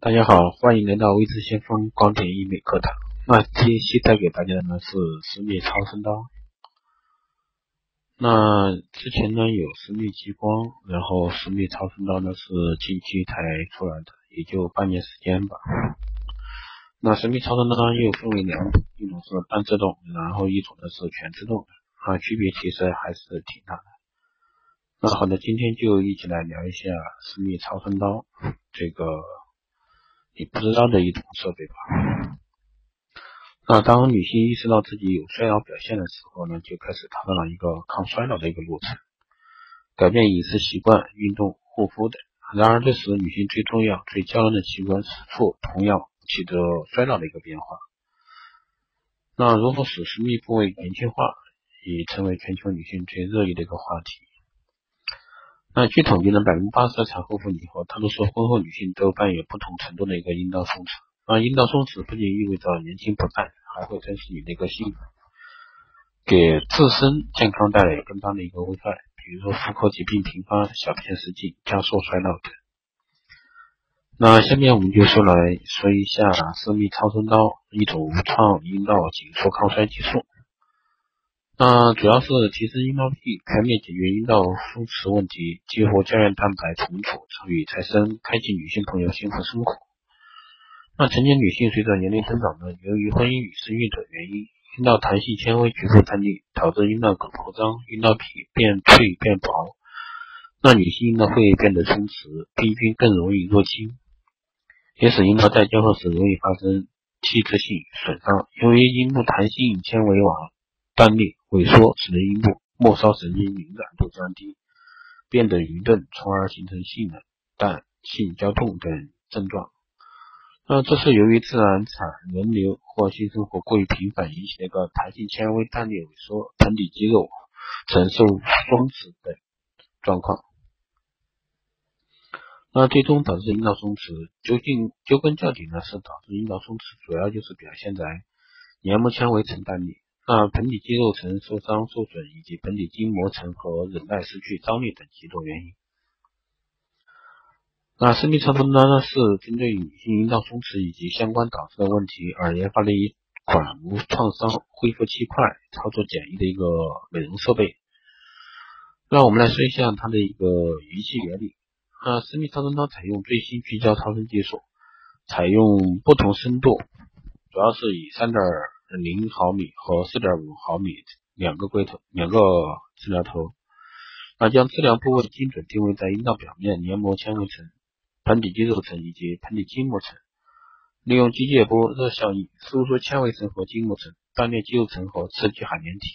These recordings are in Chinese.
大家好，欢迎来到微知先锋光电医美课堂。那这一期带给大家的呢是私密超声刀。那之前呢有私密激光，然后私密超声刀呢是近期才出来的，也就半年时间吧。那私密超声刀呢又分为两种，一种是半自动，然后一种呢是全自动，啊，区别其实还是挺大的。那好的，今天就一起来聊一下私密超声刀这个。你不知道的一种设备吧？那当女性意识到自己有衰老表现的时候呢，就开始踏上了一个抗衰老的一个路程，改变饮食习惯、运动、护肤等。然而，这时女性最重要、最娇嫩的器官——腹，同样起着衰老的一个变化。那如何使私密部位年轻化，已成为全球女性最热议的一个话题。那据统计呢，百分之八十的产后妇女和大多数婚后女性都伴有不同程度的一个阴道松弛。那阴道松弛不仅意味着年轻不再，还会增是你的一个幸福，给自身健康带来更大的一个危害，比如说妇科疾病频发、小便失禁、加速衰老等。那下面我们就说来说一下私密超声刀，一种无创阴道紧缩抗衰技术。那主要是提升阴道壁，全面解决阴道松弛问题，激活胶原蛋白重组，促与再生，开启女性朋友幸福生活。那成年女性随着年龄增长呢，由于婚姻与生育等原因，阴道弹性纤维局部断裂，导致阴道口扩张，阴道壁变脆变薄。那女性阴道会变得松弛，病菌更容易入侵，也使阴道在交合时容易发生器质性损伤。由于阴部弹性纤维网断裂。萎缩使得阴部末梢神经敏感度降低，变得愚钝，从而形成性冷淡、性交痛等症状。那这是由于自然产、人流或性生活过于频繁引起的一个弹性纤维断裂、萎缩、盆底肌肉承受松弛等状况。那最终导致阴道松弛，究竟究根究底呢？是导致阴道松弛，主要就是表现在黏膜纤维层断裂。那盆底肌肉层受伤受损，以及盆底筋膜层和韧带失去张力等几种原因。那私密超声刀呢，是针对女性阴道松弛以及相关导致的问题而研发的一款无创伤、恢复期快、操作简易的一个美容设备。那我们来说一下它的一个仪器原理。那，私密超声刀采用最新聚焦超声技术，采用不同深度，主要是以三点。零毫米和四点五毫米两个龟头，两个治疗头，那将治疗部位精准定位在阴道表面黏膜纤维层、盆底肌肉层以及盆底筋膜层，利用机械波热效应收缩纤维层和筋膜层，锻炼肌肉层和刺激海绵体，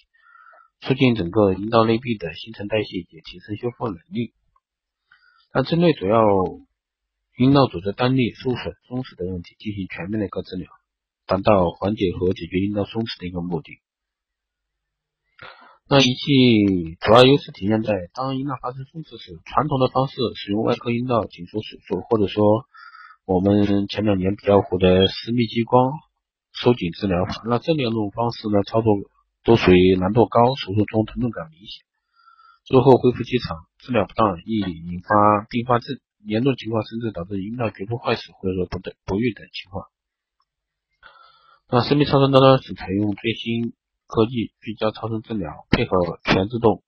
促进整个阴道内壁的新陈代谢也提升修复能力。那针对主要阴道组织单裂、受损、松弛的问题进行全面的一个治疗。达到缓解和解决阴道松弛的一个目的。那仪器主要优势体现在，当阴道发生松弛时，传统的方式使用外科阴道紧缩手术，或者说我们前两年比较火的私密激光收紧治疗法，那这两种方式呢，操作都属于难度高，手术中疼痛感明显，术后恢复期长，治疗不当易引发并发症，严重情况甚至导致阴道局部坏死或者说不等不育等情况。那生命超声刀呢，是采用最新科技聚焦超声治疗，配合全自动、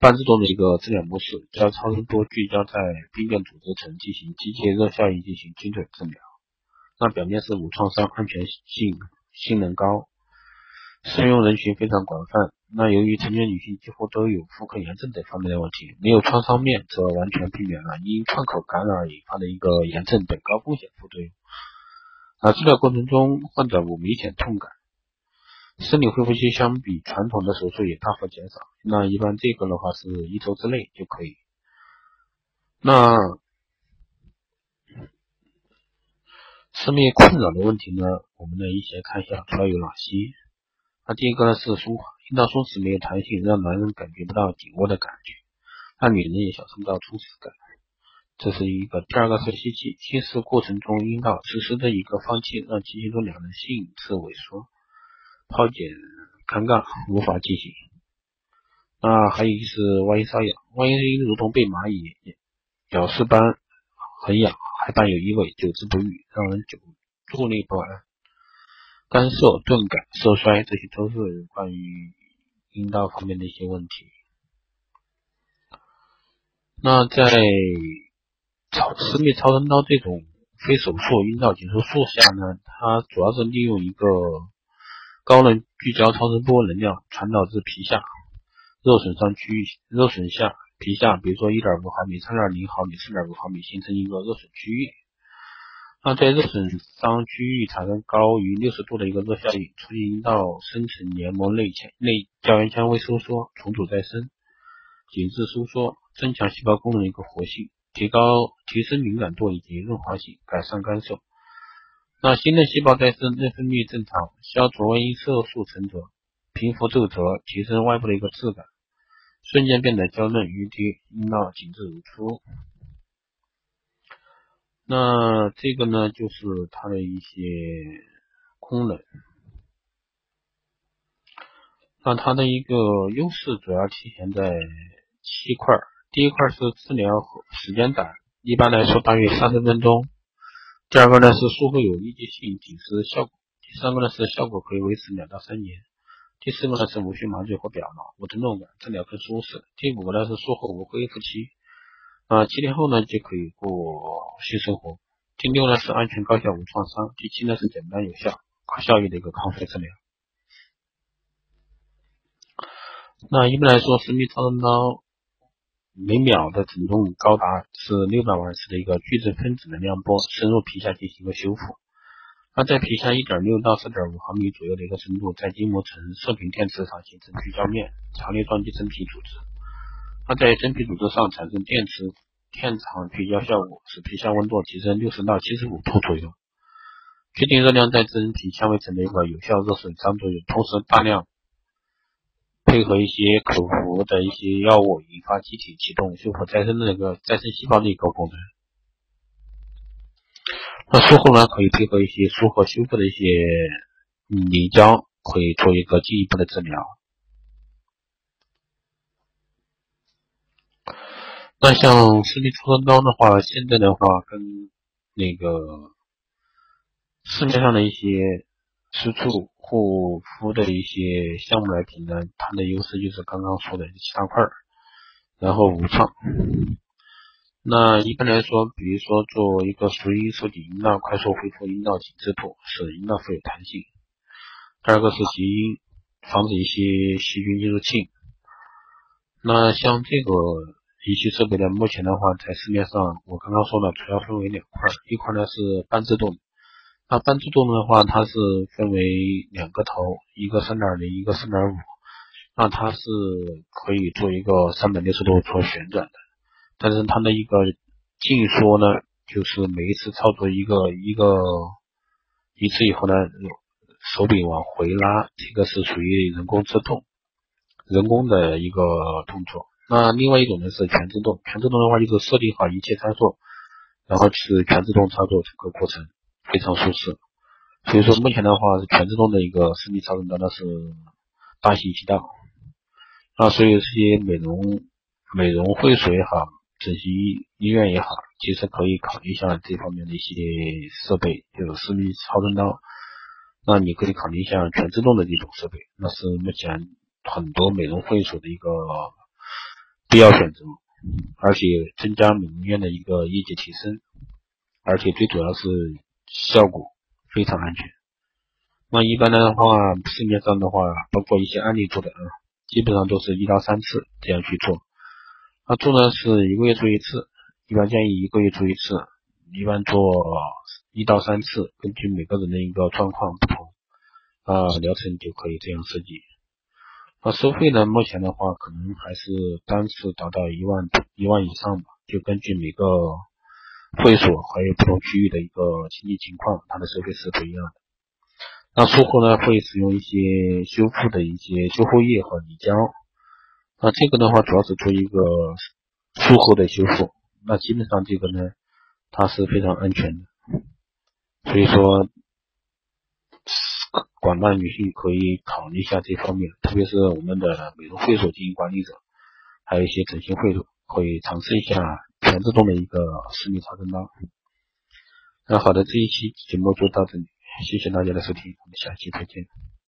半自动的一个治疗模式，将超声波聚焦在病变组织层进行机械热效应进行精准治疗。那表面是无创伤，安全性性能高，适用人群非常广泛。那由于成年女性几乎都有妇科炎症等方面的问题，没有创伤面则完全避免了因创口感染而引发的一个炎症等高风险副作用。啊，治疗过程中患者无明显痛感，生理恢复期相比传统的手术也大幅减少。那一般这个的话是一周之内就可以。那私密困扰的问题呢，我们呢一起来看一下主要有哪些。那第一个呢是松垮，阴道松弛没有弹性，让男人感觉不到紧握的感觉，让女人也享受不到充实感。这是一个，第二个是吸气，吸食过程中阴道实时的一个放气，让进行中两人性次萎缩，抛检尴尬，无法进行。那还有就是外阴瘙痒，外阴如同被蚂蚁咬噬般很痒，还伴有异味，久治不愈，让人久坐立不安。干涩、钝感、色衰，这些都是关于阴道方面的一些问题。那在超私密超声刀这种非手术阴道紧缩术下呢，它主要是利用一个高能聚焦超声波能量传导至皮下肉损伤区域，肉损下皮下，比如说一点五毫米、三点零毫米、四点五毫米，形成一个热损区域。那在热损伤区域产生高于六十度的一个热效应，促进阴道深层黏膜内腔内胶原纤维收缩、重组再生、紧致收缩。增强细胞功能一个活性，提高提升敏感度以及润滑性，改善干涩。那新的细胞再生，内分泌正常，消除因色素沉着，平复皱褶，提升外部的一个质感，瞬间变得娇嫩欲滴，阴道紧致如初。那这个呢，就是它的一些功能。那它的一个优势主要体现在七块。第一块是治疗时间短，一般来说大约三十分钟。第二个呢是术后有立即性紧实效果。第三个呢是效果可以维持两到三年。第四个呢是无需麻醉或表麻，无疼痛感，治疗更舒适。第五个呢是术后无恢复期，啊，七天后呢就可以过性生活。第六呢是安全高效无创伤。第七呢是简单有效、高效益的一个康复治疗。那一般来说，神秘超声刀。每秒的振动高达是六百万次的一个聚酯分子能量波，深入皮下进行一个修复。那在皮下一点六到四点五毫米左右的一个深度，在筋膜层射频电磁上形成聚焦面，强烈撞击真皮组织。那在真皮组织上产生电磁电场聚焦效果，使皮下温度提升六十到七十五度左右。确定热量在真皮纤维层的一个有效热损伤作用，同时大量。配合一些口服的一些药物，引发机体启动修复再生的那个再生细胞的一个功能。那术后呢，可以配合一些术后修复的一些凝胶，可以做一个进一步的治疗。那像私密超声刀的话，现在的话跟那个市面上的一些。私处护肤的一些项目来评呢，它的优势就是刚刚说的七大块儿，然后无创。那一般来说，比如说做一个熟阴收紧阴道，快速恢复阴道紧致度，使阴道富有弹性。第二个是集阴，防止一些细菌进入性。那像这个仪器设备呢，目前的话在市面上，我刚刚说了，主要分为两块，一块呢是半自动。那半自动的话，它是分为两个头，一个三点零，一个四点五。那它是可以做一个三百六十度做旋转的，但是它的一个静缩呢，就是每一次操作一个一个一次以后呢，手柄往回拉，这个是属于人工自动，人工的一个动作。那另外一种呢是全自动，全自动的话就是设定好一切参数，然后是全自动操作整个过程。非常舒适，所以说目前的话是全自动的一个私密超声刀，那是大行其道。那所以这些美容美容会所也好，整形医院也好，其实可以考虑一下这方面的一些设备，就是私密超声刀。那你可以考虑一下全自动的这种设备，那是目前很多美容会所的一个必要选择，而且增加美容院的一个业绩提升，而且最主要是。效果非常安全。那一般的话，市面上的话，包括一些案例做的啊，基本上都是一到三次这样去做。那做呢是一个月做一次，一般建议一个月做一次，一般做一到三次，根据每个人的一个状况不同，啊，疗程就可以这样设计。那收费呢，目前的话可能还是单次达到一万一万以上吧，就根据每个。会所还有不同区域的一个经济情况，它的收费是不一样的。那术后呢，会使用一些修复的一些修复液和凝胶。那这个的话，主要是做一个术后的修复。那基本上这个呢，它是非常安全的。所以说，广大女性可以考虑一下这方面，特别是我们的美容会所经营管理者，还有一些整形会所，可以尝试一下。全自动的一个私密超声刀。那好的，这一期节目就到这里，谢谢大家的收听，我们下期再见。